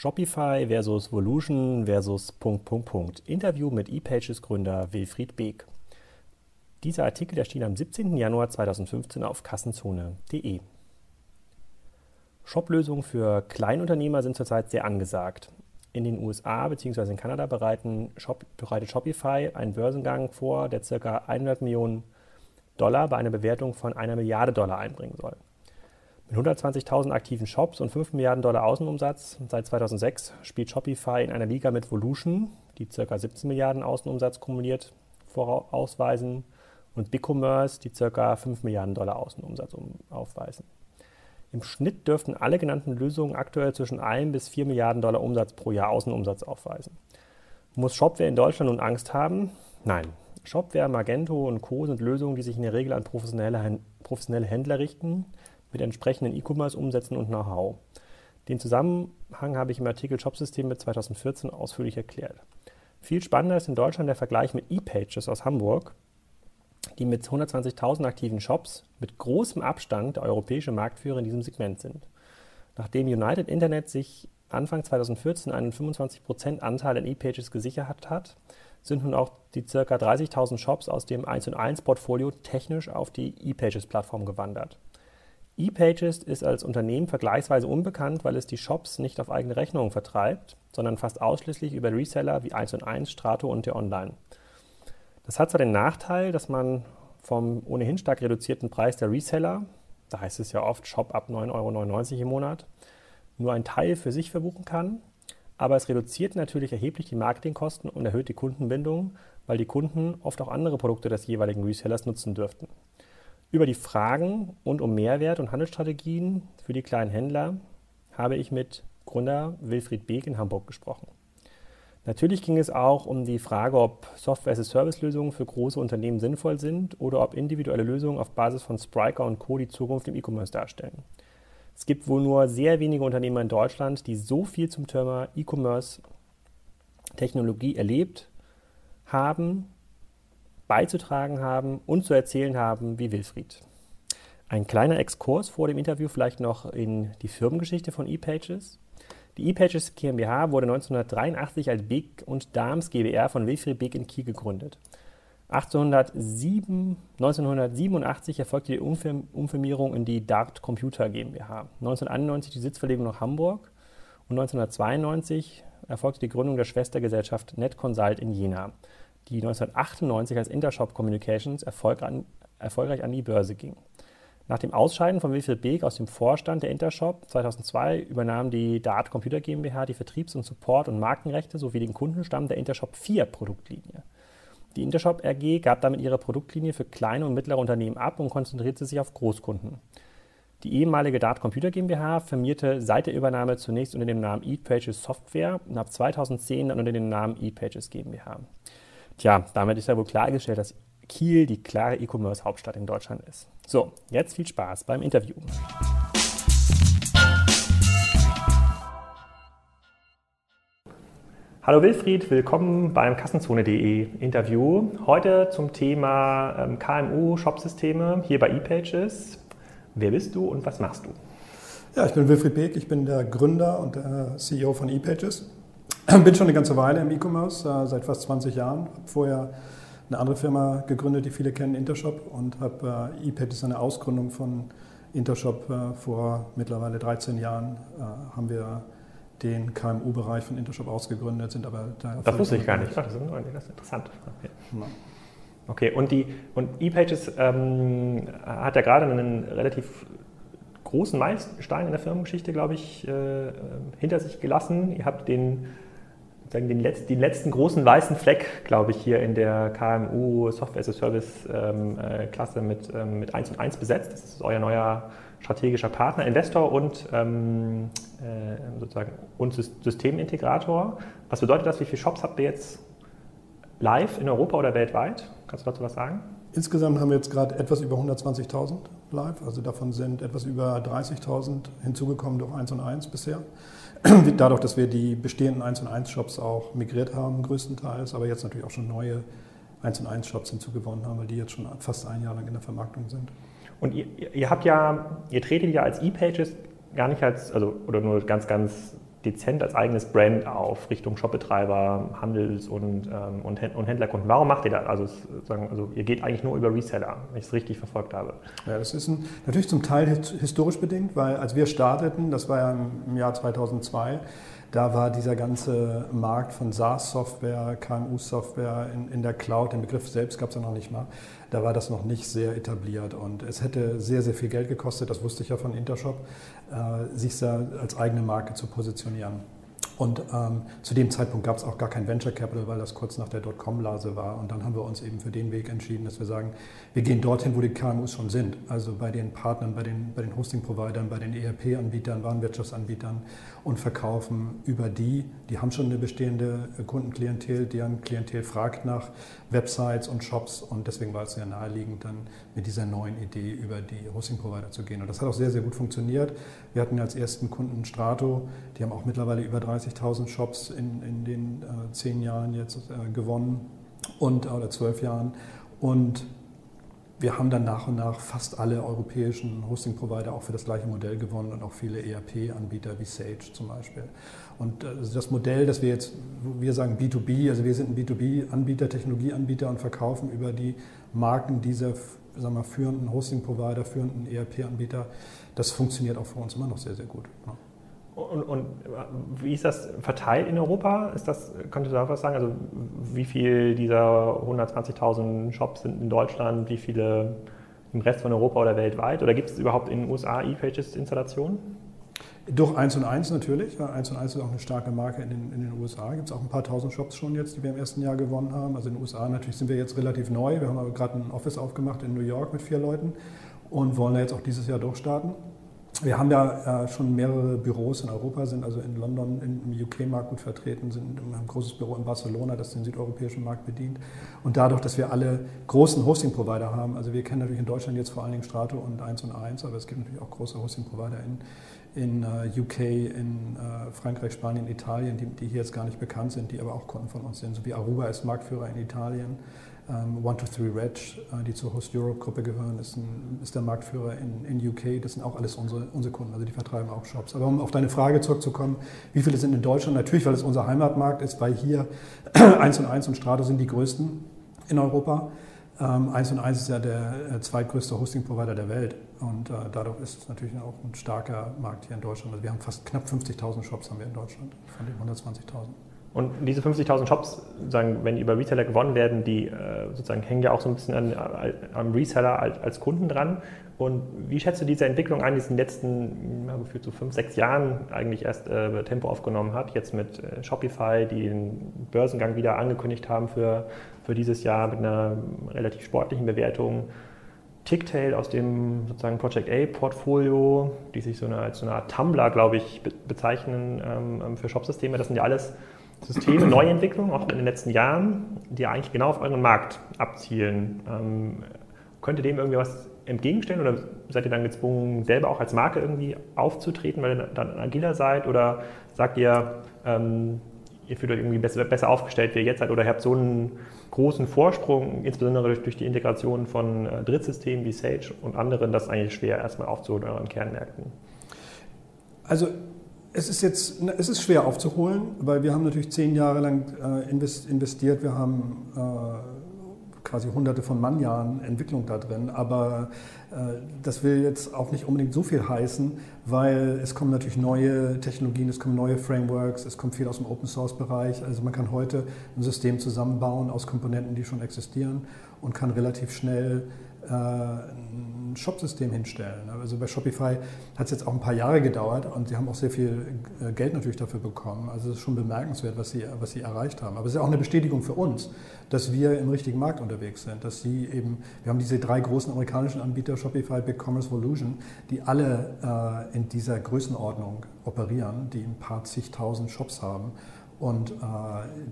Shopify versus Volution versus Punkt, Punkt, Punkt. Interview mit ePages Gründer Wilfried Beek. Dieser Artikel erschien am 17. Januar 2015 auf kassenzone.de. Shop-Lösungen für Kleinunternehmer sind zurzeit sehr angesagt. In den USA bzw. in Kanada Shop, bereitet Shopify einen Börsengang vor, der ca. 100 Millionen Dollar bei einer Bewertung von einer Milliarde Dollar einbringen soll. Mit 120.000 aktiven Shops und 5 Milliarden Dollar Außenumsatz seit 2006 spielt Shopify in einer Liga mit Volution, die ca. 17 Milliarden Außenumsatz kumuliert vorausweisen, und BigCommerce, die ca. 5 Milliarden Dollar Außenumsatz aufweisen. Im Schnitt dürften alle genannten Lösungen aktuell zwischen 1 bis 4 Milliarden Dollar Umsatz pro Jahr Außenumsatz aufweisen. Muss Shopware in Deutschland nun Angst haben? Nein. Shopware, Magento und Co. sind Lösungen, die sich in der Regel an professionelle, professionelle Händler richten, mit entsprechenden E-Commerce-Umsätzen und Know-how. Den Zusammenhang habe ich im Artikel Shopsysteme 2014 ausführlich erklärt. Viel spannender ist in Deutschland der Vergleich mit ePages aus Hamburg, die mit 120.000 aktiven Shops mit großem Abstand der europäische Marktführer in diesem Segment sind. Nachdem United Internet sich Anfang 2014 einen 25% Anteil an ePages gesichert hat, sind nun auch die ca. 30.000 Shops aus dem 1 1 Portfolio technisch auf die ePages-Plattform gewandert ePages ist als Unternehmen vergleichsweise unbekannt, weil es die Shops nicht auf eigene Rechnung vertreibt, sondern fast ausschließlich über Reseller wie 1 und 1, Strato und der Online. Das hat zwar den Nachteil, dass man vom ohnehin stark reduzierten Preis der Reseller, da heißt es ja oft Shop ab 9,99 Euro im Monat, nur einen Teil für sich verbuchen kann, aber es reduziert natürlich erheblich die Marketingkosten und erhöht die Kundenbindung, weil die Kunden oft auch andere Produkte des jeweiligen Resellers nutzen dürften. Über die Fragen und um Mehrwert und Handelsstrategien für die kleinen Händler habe ich mit Gründer Wilfried Beek in Hamburg gesprochen. Natürlich ging es auch um die Frage, ob Software-as-a-Service-Lösungen für große Unternehmen sinnvoll sind oder ob individuelle Lösungen auf Basis von Spriker und Co. die Zukunft im E-Commerce darstellen. Es gibt wohl nur sehr wenige Unternehmer in Deutschland, die so viel zum Thema E-Commerce-Technologie erlebt haben beizutragen haben und zu erzählen haben wie Wilfried. Ein kleiner Exkurs vor dem Interview vielleicht noch in die Firmengeschichte von ePages. Die ePages GmbH wurde 1983 als Big und Dams GbR von Wilfried Big in Kiel gegründet. 1807, 1987 erfolgte die Umfirmierung in die Dart Computer GmbH. 1991 die Sitzverlegung nach Hamburg und 1992 erfolgte die Gründung der Schwestergesellschaft NetConsult in Jena die 1998 als Intershop Communications erfolg an, erfolgreich an die Börse ging. Nach dem Ausscheiden von Wilfried Beek aus dem Vorstand der Intershop 2002 übernahm die Dart Computer GmbH die Vertriebs- und Support- und Markenrechte sowie den Kundenstamm der Intershop 4 Produktlinie. Die Intershop AG gab damit ihre Produktlinie für kleine und mittlere Unternehmen ab und konzentrierte sich auf Großkunden. Die ehemalige Dart Computer GmbH firmierte seit der Übernahme zunächst unter dem Namen ePages Software und ab 2010 dann unter dem Namen ePages GmbH. Tja, damit ist ja wohl klargestellt, dass Kiel die klare E-Commerce-Hauptstadt in Deutschland ist. So, jetzt viel Spaß beim Interview. Hallo Wilfried, willkommen beim Kassenzone.de Interview. Heute zum Thema ähm, KMU-Shopsysteme hier bei ePages. Wer bist du und was machst du? Ja, ich bin Wilfried Beek, ich bin der Gründer und der CEO von ePages. Bin schon eine ganze Weile im E-Commerce, äh, seit fast 20 Jahren. Habe vorher eine andere Firma gegründet, die viele kennen, Intershop, und habe äh, ePad ist eine Ausgründung von Intershop. Äh, vor mittlerweile 13 Jahren äh, haben wir den KMU-Bereich von Intershop ausgegründet, sind aber da. Das wusste ich gar nicht. Ach, das, ist, das ist interessant. Okay. Ja. Okay, und, die, und ePages ähm, hat ja gerade einen relativ großen Meilenstein in der Firmengeschichte, glaube ich, äh, hinter sich gelassen. Ihr habt den sagen, den, Letz-, den letzten großen weißen Fleck, glaube ich, hier in der KMU Software as a Service ähm, äh, Klasse mit, ähm, mit 1 und 1 besetzt. Das ist euer neuer strategischer Partner, Investor und ähm, äh, sozusagen und Systemintegrator. Was bedeutet das? Wie viele Shops habt ihr jetzt live in Europa oder weltweit? Kannst du dazu was sagen? Insgesamt haben wir jetzt gerade etwas über 120.000 live, also davon sind etwas über 30.000 hinzugekommen durch 1 und 1 bisher. Dadurch, dass wir die bestehenden 1 und 1 Shops auch migriert haben, größtenteils, aber jetzt natürlich auch schon neue 1 und 1 Shops hinzugewonnen haben, weil die jetzt schon fast ein Jahr lang in der Vermarktung sind. Und ihr, ihr habt ja, ihr tretet ja als E-Pages gar nicht als, also oder nur ganz, ganz dezent als eigenes Brand auf Richtung Shopbetreiber, Handels- und, ähm, und, Händlerkunden. Warum macht ihr das? Also, also ihr geht eigentlich nur über Reseller, wenn ich es richtig verfolgt habe. Ja, das ist ein, natürlich zum Teil historisch bedingt, weil als wir starteten, das war ja im Jahr 2002, da war dieser ganze Markt von SaaS-Software, KMU-Software in, in, der Cloud, den Begriff selbst gab es ja noch nicht mal, da war das noch nicht sehr etabliert und es hätte sehr, sehr viel Geld gekostet, das wusste ich ja von Intershop, äh, sich da als eigene Marke zu positionieren. Und ähm, zu dem Zeitpunkt gab es auch gar kein Venture Capital, weil das kurz nach der Dotcom-Blase war. Und dann haben wir uns eben für den Weg entschieden, dass wir sagen, wir gehen dorthin, wo die KMUs schon sind. Also bei den Partnern, bei den, bei den Hosting-Providern, bei den ERP-Anbietern, Warenwirtschaftsanbietern und verkaufen über die. Die haben schon eine bestehende Kundenklientel, deren Klientel fragt nach Websites und Shops. Und deswegen war es sehr naheliegend, dann mit dieser neuen Idee über die Hosting-Provider zu gehen. Und das hat auch sehr, sehr gut funktioniert. Wir hatten als ersten Kunden Strato, die haben auch mittlerweile über 30.000 Shops in, in den äh, zehn Jahren jetzt äh, gewonnen und, oder zwölf Jahren. Und wir haben dann nach und nach fast alle europäischen Hosting-Provider auch für das gleiche Modell gewonnen und auch viele ERP-Anbieter wie Sage zum Beispiel. Und äh, das Modell, das wir jetzt, wir sagen B2B, also wir sind ein B2B-Anbieter, Technologieanbieter und verkaufen über die Marken dieser sagen wir, führenden Hosting-Provider, führenden ERP-Anbieter, das funktioniert auch für uns immer noch sehr, sehr gut. Ja. Und, und, wie ist das verteilt in Europa? Ist das, könntest du da was sagen? Also wie viel dieser 120.000 Shops sind in Deutschland, wie viele im Rest von Europa oder weltweit? Oder gibt es überhaupt in den USA E-Pages-Installationen? Durch 1 und 1 natürlich. 1 und 1 ist auch eine starke Marke in den, in den USA. Gibt es auch ein paar tausend Shops schon jetzt, die wir im ersten Jahr gewonnen haben. Also in den USA natürlich sind wir jetzt relativ neu. Wir haben aber gerade ein Office aufgemacht in New York mit vier Leuten und wollen da jetzt auch dieses Jahr durchstarten. Wir haben ja äh, schon mehrere Büros in Europa, sind also in London im UK-Markt gut vertreten, sind ein großes Büro in Barcelona, das den südeuropäischen Markt bedient. Und dadurch, dass wir alle großen Hosting-Provider haben, also wir kennen natürlich in Deutschland jetzt vor allen Dingen Strato und 1 und 1, aber es gibt natürlich auch große Hosting-Provider in, in uh, UK, in uh, Frankreich, Spanien, Italien, die, die, hier jetzt gar nicht bekannt sind, die aber auch Kunden von uns sind, so wie Aruba ist Marktführer in Italien. Um, 123 Reg, uh, die zur Host Europe Gruppe gehören, ist, ein, ist der Marktführer in, in, UK. Das sind auch alles unsere, unsere Kunden, also die vertreiben auch Shops. Aber um auf deine Frage zurückzukommen, wie viele sind in Deutschland? Natürlich, weil es unser Heimatmarkt ist, weil hier 1 und 1 und Strato sind die größten in Europa. Um, 1 und 1 ist ja der äh, zweitgrößte Hosting-Provider der Welt und uh, dadurch ist es natürlich auch ein starker Markt hier in Deutschland. Also wir haben fast knapp 50.000 Shops haben wir in Deutschland von den 120.000. Und diese 50.000 Shops, sozusagen, wenn die über Reseller gewonnen werden, die äh, sozusagen hängen ja auch so ein bisschen an, am Reseller als, als, Kunden dran. Und wie schätzt du diese Entwicklung ein, die es in den letzten, gefühlt so fünf, sechs Jahren eigentlich erst äh, Tempo aufgenommen hat? Jetzt mit äh, Shopify, die den Börsengang wieder angekündigt haben für, für dieses Jahr mit einer relativ sportlichen Bewertung. Ticktail aus dem sozusagen Project A-Portfolio, die sich so eine, als so eine Art Tumblr, glaube ich, bezeichnen ähm, für Shopsysteme. Das sind ja alles Systeme, Neuentwicklungen, auch in den letzten Jahren, die eigentlich genau auf euren Markt abzielen. Ähm, könnt ihr dem irgendwie was entgegenstellen oder seid ihr dann gezwungen, selber auch als Marke irgendwie aufzutreten, weil ihr dann agiler seid? Oder sagt ihr, ähm, ihr fühlt euch irgendwie besser, besser, aufgestellt, wie ihr jetzt seid, oder ihr habt so einen großen Vorsprung, insbesondere durch, durch die Integration von äh, Drittsystemen wie Sage und anderen, das ist eigentlich schwer erstmal aufzuholen in euren Kernmärkten? Also es ist jetzt es ist schwer aufzuholen, weil wir haben natürlich zehn Jahre lang äh, investiert. Wir haben äh, quasi hunderte von Mannjahren Entwicklung da drin. Aber äh, das will jetzt auch nicht unbedingt so viel heißen, weil es kommen natürlich neue Technologien, es kommen neue Frameworks, es kommt viel aus dem Open Source Bereich. Also man kann heute ein System zusammenbauen aus Komponenten, die schon existieren und kann relativ schnell ein Shop-System hinstellen. Also bei Shopify hat es jetzt auch ein paar Jahre gedauert und sie haben auch sehr viel äh, Geld natürlich dafür bekommen. Also es ist schon bemerkenswert, was sie, was sie erreicht haben. Aber es ist auch eine Bestätigung für uns, dass wir im richtigen Markt unterwegs sind. Dass sie eben, wir haben diese drei großen amerikanischen Anbieter, Shopify, BigCommerce, Volution, die alle äh, in dieser Größenordnung operieren, die ein paar zigtausend Shops haben und äh,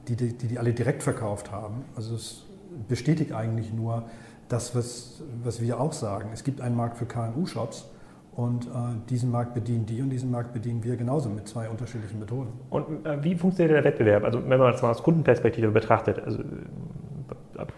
die, die, die alle direkt verkauft haben. Also es bestätigt eigentlich nur, das, was, was wir auch sagen. Es gibt einen Markt für KMU-Shops und äh, diesen Markt bedienen die und diesen Markt bedienen wir genauso mit zwei unterschiedlichen Methoden. Und äh, wie funktioniert der Wettbewerb? Also wenn man das mal aus Kundenperspektive betrachtet, also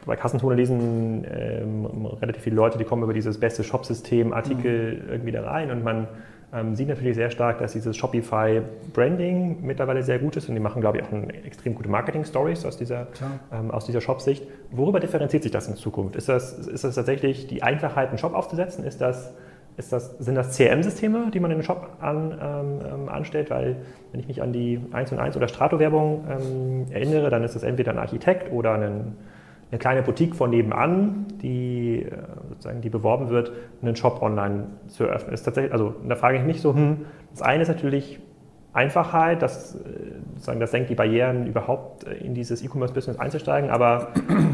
bei Kassenzone lesen ähm, relativ viele Leute, die kommen über dieses beste Shop-System, Artikel mhm. irgendwie da rein und man ähm, sieht natürlich sehr stark, dass dieses Shopify-Branding mittlerweile sehr gut ist und die machen, glaube ich, auch eine extrem gute Marketing-Stories aus dieser, ähm, aus dieser Shop-Sicht. Worüber differenziert sich das in Zukunft? Ist das, ist das tatsächlich die Einfachheit, einen Shop aufzusetzen? Ist das, ist das, sind das CRM-Systeme, die man in den Shop an, ähm, ähm, anstellt? Weil, wenn ich mich an die 1 und 1 oder Strato-Werbung ähm, erinnere, dann ist das entweder ein Architekt oder ein eine kleine Boutique von nebenan, die äh, sozusagen die beworben wird, einen Shop online zu eröffnen. Ist tatsächlich, also da frage ich mich so, hm, das eine ist natürlich Einfachheit, das, äh, sozusagen, das senkt die Barrieren, überhaupt äh, in dieses E-Commerce-Business einzusteigen, aber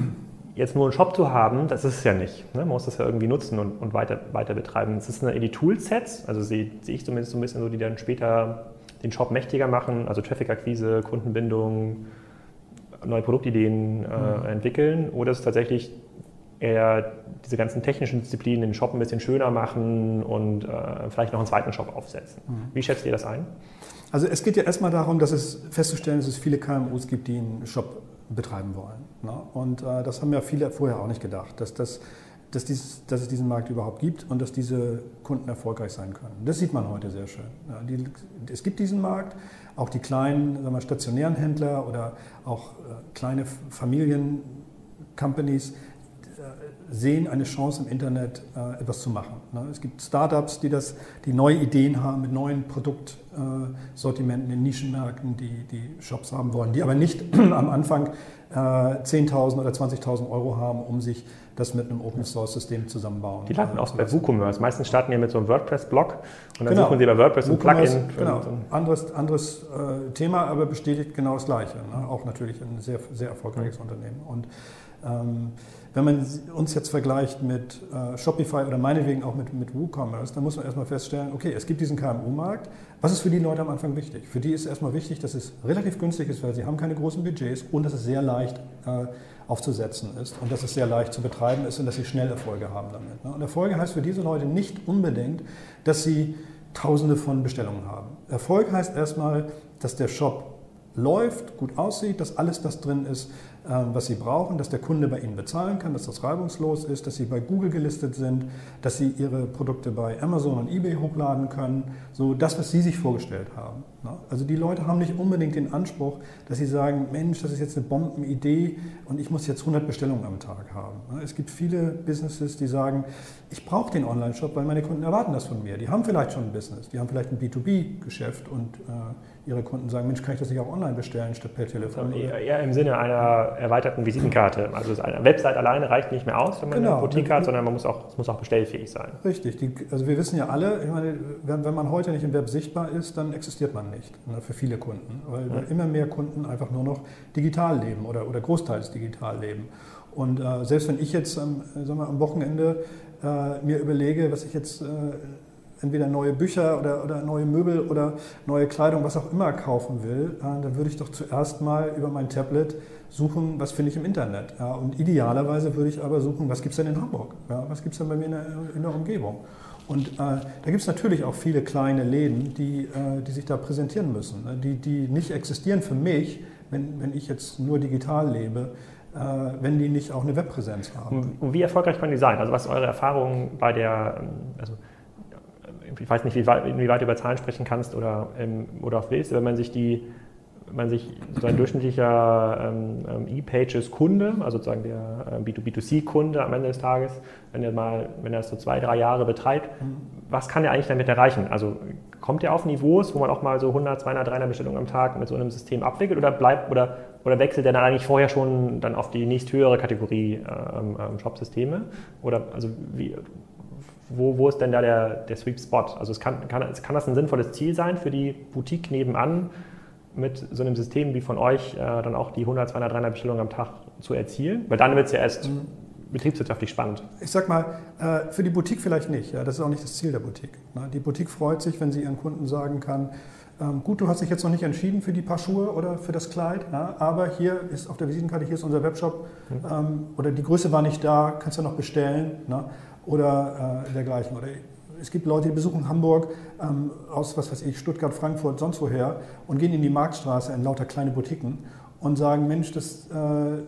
jetzt nur einen Shop zu haben, das ist es ja nicht. Ne? Man muss das ja irgendwie nutzen und, und weiter, weiter betreiben. Es ist eine, die Toolsets, also sehe, sehe ich zumindest so ein bisschen so, die dann später den Shop mächtiger machen, also Traffic-Akquise, Kundenbindung, neue Produktideen äh, mhm. entwickeln oder ist es tatsächlich eher diese ganzen technischen Disziplinen den Shop ein bisschen schöner machen und äh, vielleicht noch einen zweiten Shop aufsetzen. Mhm. Wie schätzt ihr das ein? Also es geht ja erstmal darum, dass es festzustellen, dass es viele KMUs gibt, die einen Shop betreiben wollen. Ne? Und äh, das haben ja viele vorher auch nicht gedacht, dass, das, dass, dieses, dass es diesen Markt überhaupt gibt und dass diese Kunden erfolgreich sein können. Das sieht man heute sehr schön. Ja, die, es gibt diesen Markt, auch die kleinen sagen wir, stationären Händler oder auch äh, kleine Familien-Companies sehen eine Chance im Internet äh, etwas zu machen. Ne? Es gibt Startups, die, das, die neue Ideen haben mit neuen Produktsortimenten in Nischenmärkten, die, die Shops haben wollen, die aber nicht am Anfang 10.000 oder 20.000 Euro haben, um sich das mit einem Open Source System zusammenbauen. Die landen oft bei WooCommerce. Meistens starten die mit so einem WordPress-Blog und dann genau. suchen sie bei WordPress ein Plugin. Genau, anderes, anderes äh, Thema, aber bestätigt genau das Gleiche. Ne? Auch natürlich ein sehr, sehr erfolgreiches mhm. Unternehmen. Und ähm, wenn man uns jetzt vergleicht mit äh, Shopify oder meinetwegen auch mit, mit WooCommerce, dann muss man erstmal feststellen, okay, es gibt diesen KMU-Markt. Was ist für die Leute am Anfang wichtig? Für die ist erstmal wichtig, dass es relativ günstig ist, weil sie haben keine großen Budgets und dass es sehr leicht äh, aufzusetzen ist und dass es sehr leicht zu betreiben ist und dass sie schnell Erfolge haben damit. Ne? Und Erfolge heißt für diese Leute nicht unbedingt, dass sie Tausende von Bestellungen haben. Erfolg heißt erstmal, dass der Shop läuft, gut aussieht, dass alles das drin ist, was Sie brauchen, dass der Kunde bei Ihnen bezahlen kann, dass das reibungslos ist, dass Sie bei Google gelistet sind, dass Sie Ihre Produkte bei Amazon und eBay hochladen können. So das, was Sie sich vorgestellt haben. Ne? Also die Leute haben nicht unbedingt den Anspruch, dass sie sagen, Mensch, das ist jetzt eine Bombenidee und ich muss jetzt 100 Bestellungen am Tag haben. Ne? Es gibt viele Businesses, die sagen, ich brauche den Online-Shop, weil meine Kunden erwarten das von mir. Die haben vielleicht schon ein Business, die haben vielleicht ein B2B-Geschäft und äh, ihre Kunden sagen, Mensch, kann ich das nicht auch online bestellen statt per Telefon? Also eher, im Sinne einer erweiterten Visitenkarte. Also eine Website alleine reicht nicht mehr aus, wenn man genau. eine Boutique hat, sondern man muss auch, es muss auch bestellfähig sein. Richtig. Die, also wir wissen ja alle, ich meine, wenn, wenn, man heute nicht im Web sichtbar ist, dann existiert man nicht ne, für viele Kunden, weil ja. immer mehr Kunden einfach nur noch digital leben oder, oder großteils digital leben. Und äh, selbst wenn ich jetzt ähm, wir, am Wochenende äh, mir überlege, was ich jetzt äh, entweder neue Bücher oder, oder neue Möbel oder neue Kleidung, was auch immer kaufen will, dann würde ich doch zuerst mal über mein Tablet suchen, was finde ich im Internet. Ja, und idealerweise würde ich aber suchen, was gibt es denn in Hamburg? Ja, was gibt es denn bei mir in der, in der Umgebung? Und äh, da gibt es natürlich auch viele kleine Läden, die, äh, die sich da präsentieren müssen, ne? die, die nicht existieren für mich, wenn, wenn ich jetzt nur digital lebe, äh, wenn die nicht auch eine Webpräsenz haben. Und wie erfolgreich können die sein? Also was ist eure Erfahrung bei der, also ich weiß nicht, wie weit, inwieweit du über Zahlen sprechen kannst oder, ähm, oder auch willst, wenn man sich die, wenn man sich so ein durchschnittlicher ähm, ähm E-Pages-Kunde, also sozusagen der äh, B2B2C-Kunde am Ende des Tages, wenn er mal, wenn er das so zwei, drei Jahre betreibt, mhm. was kann er eigentlich damit erreichen? Also kommt er auf Niveaus, wo man auch mal so 100, 200, 300 Bestellungen am Tag mit so einem System abwickelt oder bleibt oder, oder wechselt er dann eigentlich vorher schon dann auf die nächsthöhere Kategorie ähm, ähm, Shop-Systeme? Oder also wie, wo, wo ist denn da der, der Sweet Spot? Also es kann, kann, kann das ein sinnvolles Ziel sein für die Boutique nebenan, mit so einem System wie von euch äh, dann auch die 100, 200, 300 Bestellungen am Tag zu erzielen? Weil dann wird es ja erst mhm. betriebswirtschaftlich spannend. Ich sag mal, äh, für die Boutique vielleicht nicht. Ja, das ist auch nicht das Ziel der Boutique. Ne? Die Boutique freut sich, wenn sie ihren Kunden sagen kann, ähm, gut, du hast dich jetzt noch nicht entschieden für die Paar Schuhe oder für das Kleid, ja, aber hier ist auf der Visitenkarte, hier ist unser Webshop mhm. ähm, oder die Größe war nicht da, kannst du noch bestellen. Ne? Oder äh, dergleichen. Oder es gibt Leute, die besuchen Hamburg ähm, aus, was weiß ich, Stuttgart, Frankfurt, sonst woher und gehen in die Marktstraße in lauter kleine Boutiquen und sagen, Mensch, das, äh,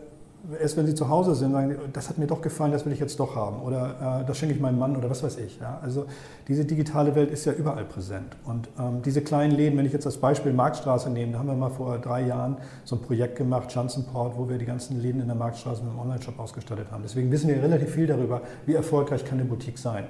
erst wenn sie zu Hause sind, sagen, das hat mir doch gefallen, das will ich jetzt doch haben oder äh, das schenke ich meinem Mann oder was weiß ich. Ja? Also diese digitale Welt ist ja überall präsent. Und ähm, diese kleinen Läden, wenn ich jetzt als Beispiel Marktstraße nehme, da haben wir mal vor drei Jahren so ein Projekt gemacht, Schanzenport, wo wir die ganzen Läden in der Marktstraße mit einem Online-Shop ausgestattet haben. Deswegen wissen wir relativ viel darüber, wie erfolgreich kann eine Boutique sein.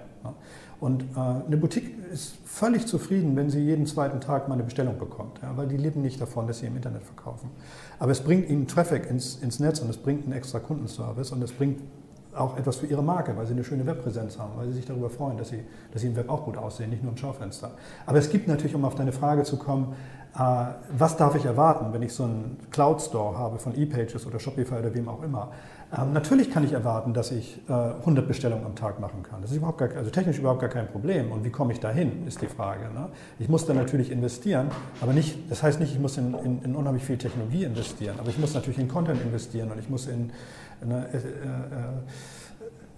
Und äh, eine Boutique ist völlig zufrieden, wenn sie jeden zweiten Tag mal eine Bestellung bekommt, weil die leben nicht davon, dass sie im Internet verkaufen. Aber es bringt ihnen Traffic ins, ins Netz und es bringt einen extra Kundenservice und es bringt auch etwas für ihre Marke, weil sie eine schöne Webpräsenz haben, weil sie sich darüber freuen, dass sie, dass sie im Web auch gut aussehen, nicht nur im Schaufenster. Aber es gibt natürlich, um auf deine Frage zu kommen, äh, was darf ich erwarten, wenn ich so einen Cloud Store habe von ePages oder Shopify oder wem auch immer, ähm, natürlich kann ich erwarten, dass ich äh, 100 Bestellungen am Tag machen kann. Das ist überhaupt gar, also technisch überhaupt gar kein Problem. Und wie komme ich dahin, ist die Frage. Ne? Ich muss da natürlich investieren, aber nicht, das heißt nicht, ich muss in, in, in, unheimlich viel Technologie investieren, aber ich muss natürlich in Content investieren und ich muss in ne, äh, äh,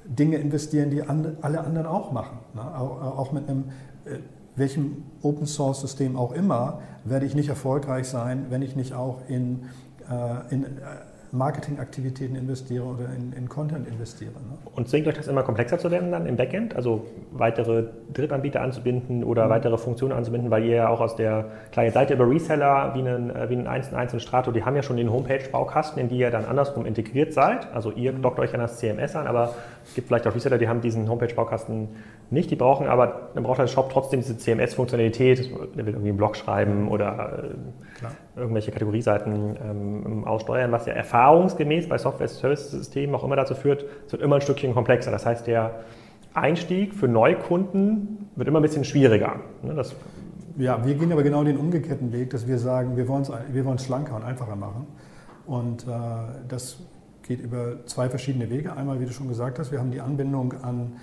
Dinge investieren, die an, alle anderen auch machen. Ne? Auch, auch, mit einem äh, welchem Open Source System auch immer, werde ich nicht erfolgreich sein, wenn ich nicht auch in, äh, in Marketingaktivitäten investiere oder in, in Content investiere. Ne? Und zwingt euch das immer komplexer zu werden dann im Backend? Also weitere Drittanbieter anzubinden oder mhm. weitere Funktionen anzubinden, weil ihr ja auch aus der, klar, ihr seid ja über Reseller wie einen, äh, wie einen 1 1 und Strato, die haben ja schon den Homepage-Baukasten, in die ihr dann andersrum integriert seid. Also ihr mhm. dockt euch an das CMS an, aber es gibt vielleicht auch Reseller, die haben diesen Homepage-Baukasten nicht. Die brauchen aber, dann braucht der Shop trotzdem diese CMS-Funktionalität. Der will irgendwie einen Blog schreiben oder äh, irgendwelche Kategorieseiten ähm, aussteuern, was ja erfahrungsgemäß bei Software-Service-Systemen auch immer dazu führt, es wird immer ein Stückchen komplexer. Das heißt, der Einstieg für Neukunden wird immer ein bisschen schwieriger. Ne, das ja, wir gehen aber genau den umgekehrten Weg, dass wir sagen, wir wollen es wir schlanker und einfacher machen. Und äh, das geht über zwei verschiedene Wege. Einmal, wie du schon gesagt hast, wir haben die Anbindung an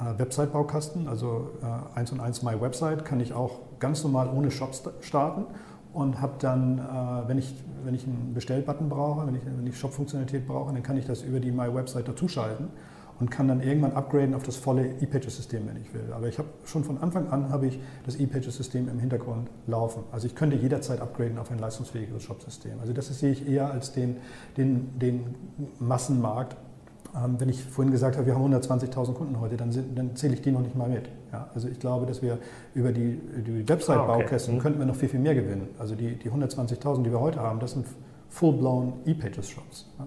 äh, Website-Baukasten, also äh, 1 und 1 My Website kann ich auch ganz normal ohne Shop starten und habe dann, äh, wenn, ich, wenn ich einen Bestellbutton brauche, wenn ich, wenn ich Shop-Funktionalität brauche, dann kann ich das über die My Website dazuschalten und kann dann irgendwann upgraden auf das volle ePages-System, wenn ich will. Aber ich habe schon von Anfang an habe ich das ePages-System im Hintergrund laufen. Also ich könnte jederzeit upgraden auf ein leistungsfähiges Shop-System. Also das sehe ich eher als den, den, den Massenmarkt. Ähm, wenn ich vorhin gesagt habe, wir haben 120.000 Kunden heute, dann, sind, dann, zähle ich die noch nicht mal mit. Ja, also ich glaube, dass wir über die, die Website-Baukästen ah, okay. könnten wir noch viel, viel mehr gewinnen. Also die, die 120.000, die wir heute haben, das sind full-blown ePages-Shops. Ja.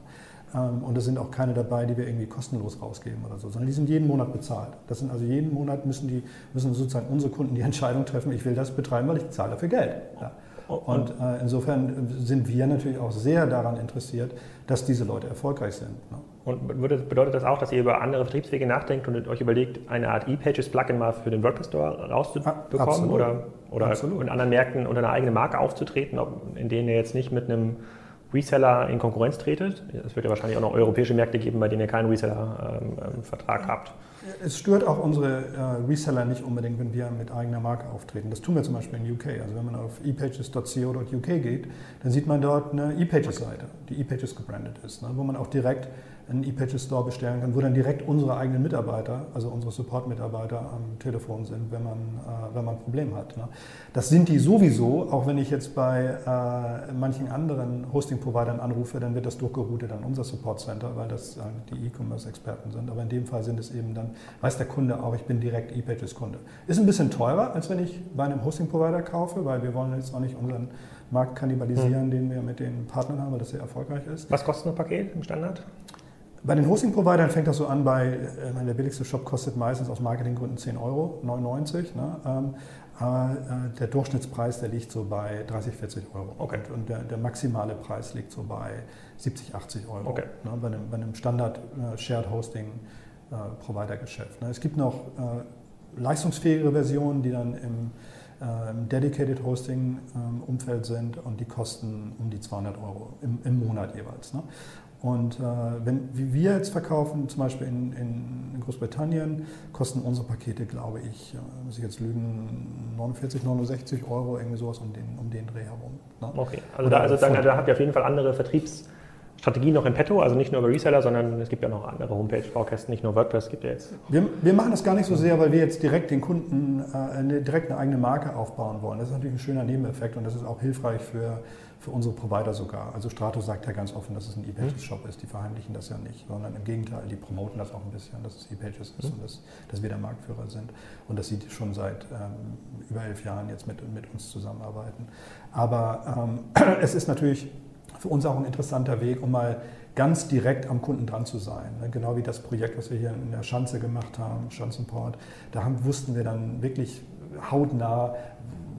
Ähm, und es sind auch keine dabei, die wir irgendwie kostenlos rausgeben oder so, sondern die sind jeden Monat bezahlt. Das sind also jeden Monat müssen die müssen sozusagen unsere Kunden die Entscheidung treffen, ich will das betreiben, weil ich zahle dafür Geld. Ja. Und äh, insofern sind wir natürlich auch sehr daran interessiert, dass diese Leute erfolgreich sind. Ne? Und bedeutet das auch, dass ihr über andere Vertriebswege nachdenkt und euch überlegt, eine Art E-Pages-Plugin mal für den WordPress Store rauszubekommen Absolut. oder, oder Absolut. in anderen Märkten unter einer eigenen Marke aufzutreten, in denen ihr jetzt nicht mit einem Reseller in Konkurrenz tretet? Es wird ja wahrscheinlich auch noch europäische Märkte geben, bei denen ihr keinen Reseller-Vertrag ähm, habt. Es stört auch unsere äh, Reseller nicht unbedingt, wenn wir mit eigener Marke auftreten. Das tun wir zum Beispiel in UK. Also wenn man auf epages.co.uk geht, dann sieht man dort eine ePages-Seite, die ePages gebrandet ist, ne, wo man auch direkt einen ePages Store bestellen kann, wo dann direkt unsere eigenen Mitarbeiter, also unsere Support-Mitarbeiter am Telefon sind, wenn man, äh, wenn man ein Problem hat. Ne? Das sind die sowieso, auch wenn ich jetzt bei äh, manchen anderen Hosting-Providern anrufe, dann wird das durchgeroutet an unser Support-Center, weil das äh, die E-Commerce-Experten sind. Aber in dem Fall sind es eben dann, weiß der Kunde auch, ich bin direkt ePages-Kunde. Ist ein bisschen teurer, als wenn ich bei einem Hosting-Provider kaufe, weil wir wollen jetzt auch nicht unseren Markt kannibalisieren, hm. den wir mit den Partnern haben, weil das sehr erfolgreich ist. Was kostet ein Paket im Standard? Bei den Hosting-Providern fängt das so an bei, äh, der billigste Shop kostet meistens aus Marketinggründen 10 Euro, 99. Ne? Ähm, äh, der Durchschnittspreis, der liegt so bei 30, 40 Euro. Okay. Und, der, der, maximale Preis liegt so bei 70, 80 Euro. Okay. Ne? Bei einem, bei einem Standard äh, Shared Hosting äh, Provider-Geschäft. Ne? Es gibt noch äh, leistungsfähigere Versionen, die dann im im Dedicated Hosting Umfeld sind und die kosten um die 200 Euro im, im Monat jeweils. Ne? Und äh, wenn wie wir jetzt verkaufen, zum Beispiel in, in, Großbritannien, kosten unsere Pakete, glaube ich, äh, muss ich jetzt lügen, 49, 69 Euro, irgendwie sowas um den, um den Dreh herum. Ne? Okay, also, da, also dann, da habt ihr auf jeden Fall andere Vertriebsstrategien noch in petto, also nicht nur über Reseller, sondern es gibt ja noch andere Homepage-Baukästen, nicht nur WordPress gibt ja jetzt. Wir, wir, machen das gar nicht so sehr, weil wir jetzt direkt den Kunden äh, direkt eine eigene Marke aufbauen wollen. Das ist natürlich ein schöner Nebeneffekt und das ist auch hilfreich für für unsere Provider sogar. Also Stratos sagt ja ganz offen, dass es ein ePages-Shop ist. Die verheimlichen das ja nicht, sondern im Gegenteil, die promoten das auch ein bisschen, dass es ePages ist und dass, dass, wir der Marktführer sind und dass sie schon seit ähm, über elf Jahren jetzt mit, mit uns zusammenarbeiten. Aber ähm, es ist natürlich für uns auch ein interessanter Weg, um mal ganz direkt am Kunden dran zu sein. Ne? Genau wie das Projekt, was wir hier in der Schanze gemacht haben, Schanzenport. Da haben, wussten wir dann wirklich hautnah,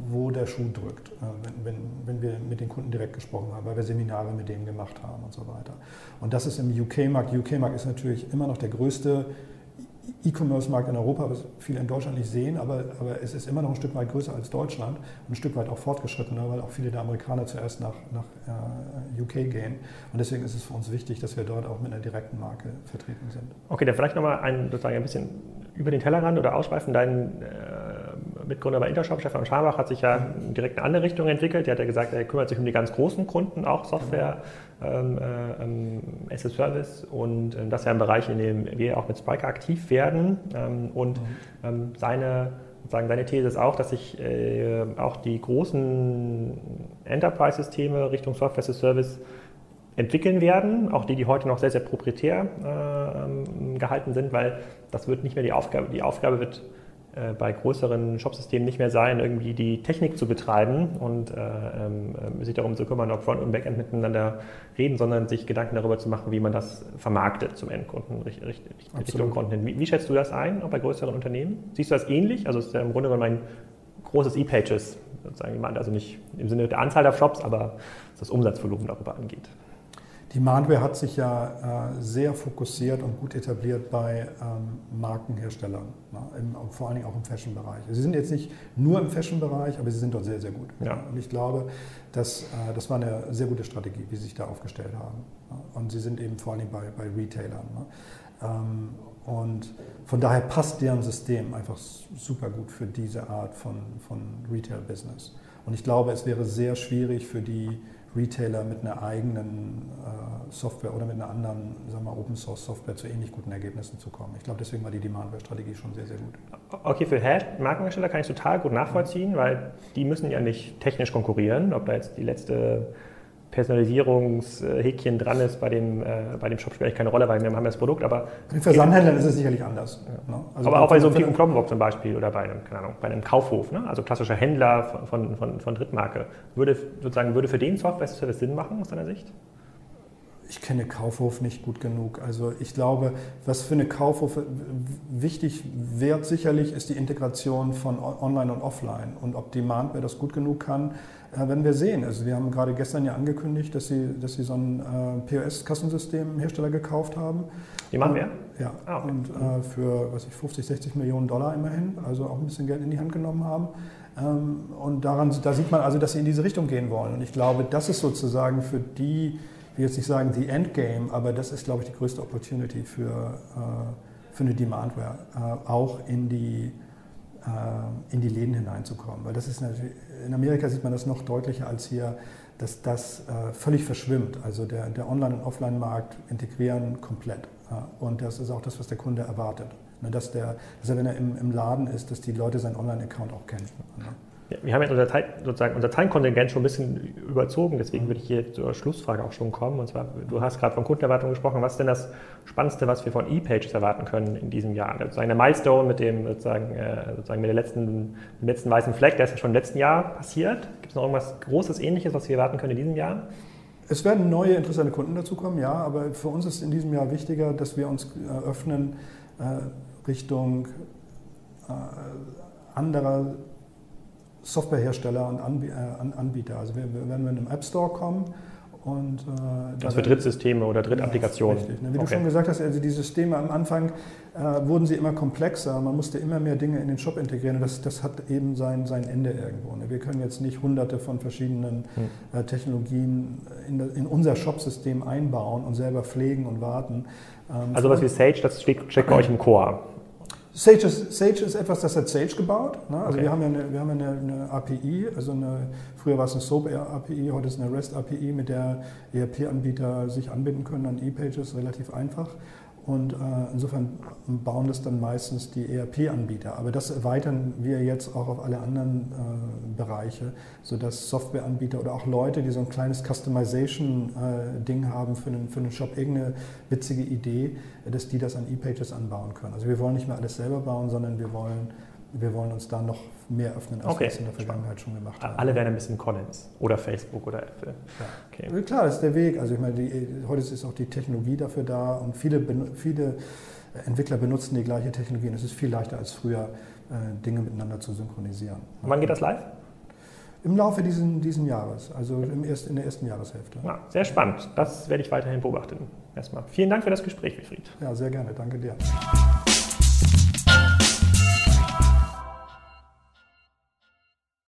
wo der Schuh drückt, äh, wenn, wenn, wenn wir mit den Kunden direkt gesprochen haben, weil wir Seminare mit denen gemacht haben und so weiter. Und das ist im UK-Markt. UK-Markt ist natürlich immer noch der größte E-Commerce-Markt in Europa, was viele in Deutschland nicht sehen, aber, aber es ist immer noch ein Stück weit größer als Deutschland und ein Stück weit auch fortgeschrittener, weil auch viele der Amerikaner zuerst nach, nach äh, UK gehen. Und deswegen ist es für uns wichtig, dass wir dort auch mit einer direkten Marke vertreten sind. Okay, dann vielleicht nochmal ein, sozusagen ein bisschen über den Tellerrand oder ausschweifen. Dein äh, Mitgründer bei Intershop, Stefan Schabach, hat sich ja direkt in eine andere Richtung entwickelt. Der hat ja gesagt, er kümmert sich um die ganz großen Kunden, auch Software ähm, äh, ähm, as a Service. Und äh, das ist ja ein Bereich, in dem wir auch mit Spiker aktiv werden. Ähm, und mhm. ähm, seine Sagen, seine These ist auch, dass sich äh, auch die großen Enterprise-Systeme Richtung Software as a Service entwickeln werden, auch die, die heute noch sehr, sehr proprietär äh, ähm, gehalten sind, weil das wird nicht mehr die Aufgabe. Die Aufgabe wird bei größeren Shopsystemen nicht mehr sein, irgendwie die Technik zu betreiben und äh, ähm, äh, sich darum zu kümmern, ob Front- und Backend miteinander reden, sondern sich Gedanken darüber zu machen, wie man das vermarktet zum Endkunden, Richtung Kunden. Wie, wie, schätzt du das ein, auch bei größeren Unternehmen? Siehst du das ähnlich? Also es ist ja im Grunde genommen ein großes E-Pages, sozusagen gemeint, also nicht im Sinne der Anzahl der Shops, aber was das Umsatzvolumen darüber angeht. Die Demandware hat sich ja äh, sehr fokussiert und gut etabliert bei ähm, Markenherstellern, ne, im, vor allen Dingen auch im Fashion-Bereich. Sie sind jetzt nicht nur im Fashion-Bereich, aber sie sind dort sehr, sehr gut. Ja. Und ich glaube, dass, äh, das war eine sehr gute Strategie, wie sie sich da aufgestellt haben. Ne. Und sie sind eben vor allen Dingen bei, bei Retailern. Ne. Ähm, und von daher passt deren System einfach super gut für diese Art von, von Retail-Business. Und ich glaube, es wäre sehr schwierig für die Retailer mit einer eigenen äh, Software oder mit einer anderen sagen wir, Open Source Software zu ähnlich guten Ergebnissen zu kommen. Ich glaube, deswegen war die Demandware-Strategie schon sehr, sehr gut. Okay, für Markenhersteller kann ich total gut nachvollziehen, weil die müssen ja nicht technisch konkurrieren, ob da jetzt die letzte Personalisierungshäkchen dran ist bei dem, äh, bei dem Shop spielt eigentlich keine Rolle, weil wir haben das Produkt, aber... Bei den Versandhändlern ist es sicherlich anders. Ja. Ne? Also aber auch bei so einem Pick Kloppenbock zum Beispiel oder bei einem, keine Ahnung, bei einem Kaufhof, ne? also klassischer Händler von, von, von Drittmarke. Würde, sozusagen, würde für den Software-Service Sinn machen aus deiner Sicht? Ich kenne Kaufhof nicht gut genug. Also ich glaube, was für eine Kaufhof wichtig wird sicherlich, ist die Integration von Online und Offline. Und ob Demandware das gut genug kann, ja, werden wir sehen. Also wir haben gerade gestern ja angekündigt, dass Sie, dass Sie so ein äh, POS-Kassensystem-Hersteller gekauft haben. Machen wir? Ja, ah, okay. und äh, für was ich, 50, 60 Millionen Dollar immerhin, also auch ein bisschen Geld in die Hand genommen haben. Ähm, und daran, da sieht man also, dass Sie in diese Richtung gehen wollen. Und ich glaube, das ist sozusagen für die, will jetzt nicht sagen die Endgame, aber das ist, glaube ich, die größte Opportunity für, äh, für eine Demandware, äh, auch in die äh, in die Läden hineinzukommen. Weil das ist natürlich, in Amerika sieht man das noch deutlicher als hier, dass das völlig verschwimmt. Also der, der Online- und Offline-Markt integrieren komplett. Und das ist auch das, was der Kunde erwartet. Ne, dass, der, dass er, wenn er im, im Laden ist, dass die Leute seinen Online-Account auch kennen. Ja, wir haben jetzt unser, Zeit, sozusagen unser Zeitkontingent schon ein bisschen überzogen, deswegen würde ich hier zur Schlussfrage auch schon kommen. Und zwar, du hast gerade von Kundenerwartungen gesprochen. Was ist denn das Spannendste, was wir von E-Pages erwarten können in diesem Jahr? Sozusagen der Milestone mit dem sozusagen, äh, sozusagen mit der letzten, dem letzten weißen Fleck, der ist ja schon im letzten Jahr passiert. Gibt es noch irgendwas Großes, Ähnliches, was wir erwarten können in diesem Jahr? Es werden neue interessante Kunden dazukommen, ja, aber für uns ist in diesem Jahr wichtiger, dass wir uns äh, öffnen äh, Richtung äh, anderer Softwarehersteller und äh, Anbieter. Also wir, wir in einem App Store kommen und äh, das für Drittsysteme oder Drittapplikationen. Ja, richtig. Ne? Wie okay. du schon gesagt hast, also die Systeme am Anfang äh, wurden sie immer komplexer. Man musste immer mehr Dinge in den Shop integrieren. Und das, das hat eben sein, sein Ende irgendwo. Ne? Wir können jetzt nicht hunderte von verschiedenen hm. äh, Technologien in, in unser Shop-System einbauen und selber pflegen und warten. Ähm, also was wie Sage, das steckt, steckt bei euch im Core. Sage ist, Sage ist etwas, das hat Sage gebaut. Ne? Also okay. wir haben ja, eine, wir haben eine, eine API, also eine, früher war es eine SOAP API, heute ist es eine REST API, mit der ERP-Anbieter sich anbinden können an E-Pages, relativ einfach. Und äh, insofern bauen das dann meistens die ERP-Anbieter. Aber das erweitern wir jetzt auch auf alle anderen äh, Bereiche, sodass Softwareanbieter oder auch Leute, die so ein kleines Customization-Ding äh, haben für einen, für einen Shop, irgendeine witzige Idee, dass die das an E-Pages anbauen können. Also wir wollen nicht mehr alles selber bauen, sondern wir wollen wir wollen uns da noch mehr öffnen, als okay. wir es in der Vergangenheit schon gemacht haben. Alle werden ein bisschen Collins oder Facebook oder Apple. Ja. Okay. Klar, das ist der Weg. Also ich meine, die, heute ist auch die Technologie dafür da und viele, viele Entwickler benutzen die gleiche Technologie und es ist viel leichter als früher, äh, Dinge miteinander zu synchronisieren. Und wann geht das live? Im Laufe diesen, diesen Jahres, also im erst, in der ersten Jahreshälfte. Ja, sehr spannend. Das werde ich weiterhin beobachten. Erstmal vielen Dank für das Gespräch, Wilfried. Ja, sehr gerne. Danke dir.